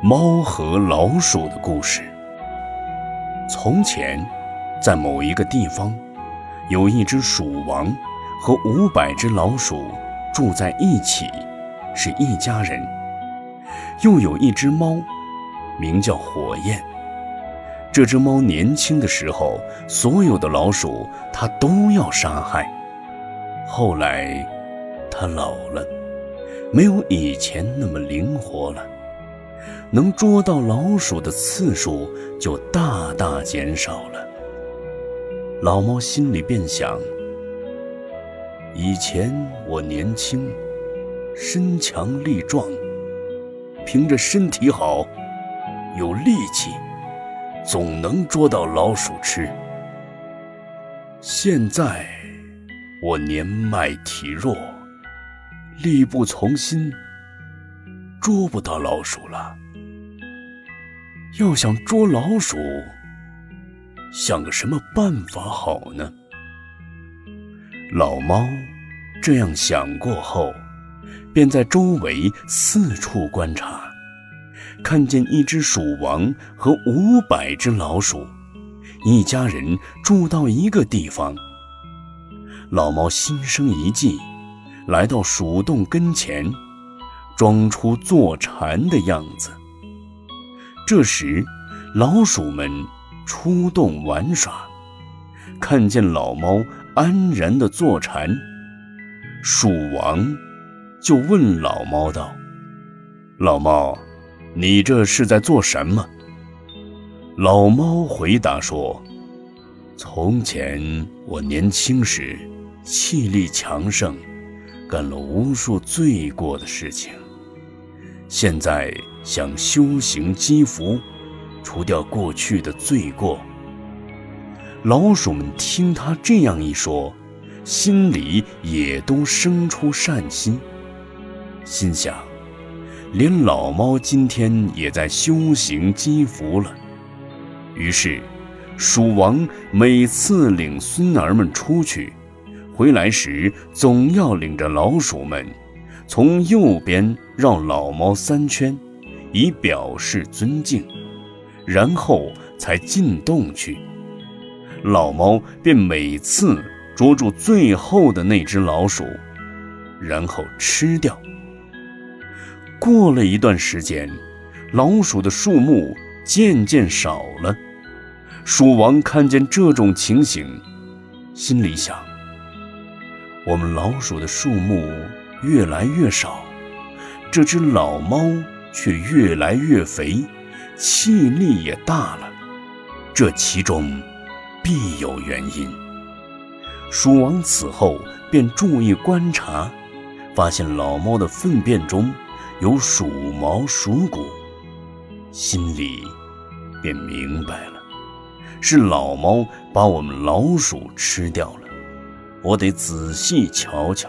猫和老鼠的故事。从前，在某一个地方，有一只鼠王和五百只老鼠住在一起，是一家人。又有一只猫，名叫火焰。这只猫年轻的时候，所有的老鼠它都要杀害。后来，它老了，没有以前那么灵活了。能捉到老鼠的次数就大大减少了。老猫心里便想：以前我年轻，身强力壮，凭着身体好，有力气，总能捉到老鼠吃。现在我年迈体弱，力不从心，捉不到老鼠了。要想捉老鼠，想个什么办法好呢？老猫这样想过后，便在周围四处观察，看见一只鼠王和五百只老鼠，一家人住到一个地方。老猫心生一计，来到鼠洞跟前，装出坐禅的样子。这时，老鼠们出洞玩耍，看见老猫安然地坐禅，鼠王就问老猫道：“老猫，你这是在做什么？”老猫回答说：“从前我年轻时，气力强盛，干了无数罪过的事情。”现在想修行积福，除掉过去的罪过。老鼠们听他这样一说，心里也都生出善心，心想：连老猫今天也在修行积福了。于是，鼠王每次领孙儿们出去，回来时总要领着老鼠们。从右边绕老猫三圈，以表示尊敬，然后才进洞去。老猫便每次捉住最后的那只老鼠，然后吃掉。过了一段时间，老鼠的数目渐渐少了。鼠王看见这种情形，心里想：我们老鼠的数目。越来越少，这只老猫却越来越肥，气力也大了。这其中必有原因。鼠王此后便注意观察，发现老猫的粪便中有鼠毛、鼠骨，心里便明白了，是老猫把我们老鼠吃掉了。我得仔细瞧瞧。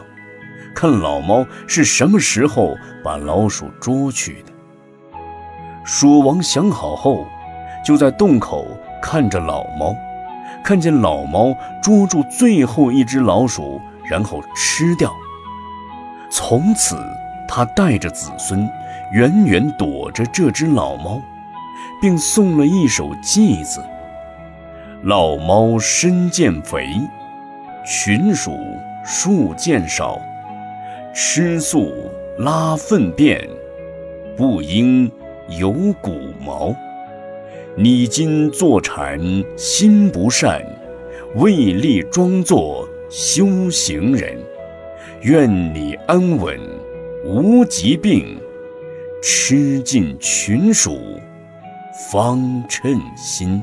看老猫是什么时候把老鼠捉去的。鼠王想好后，就在洞口看着老猫，看见老猫捉住最后一只老鼠，然后吃掉。从此，他带着子孙，远远躲着这只老猫，并送了一首偈子：“老猫身渐肥，群鼠数渐少。”吃素拉粪便，不应有骨毛。你今坐禅心不善，为立装作修行人。愿你安稳无疾病，吃尽群鼠方称心。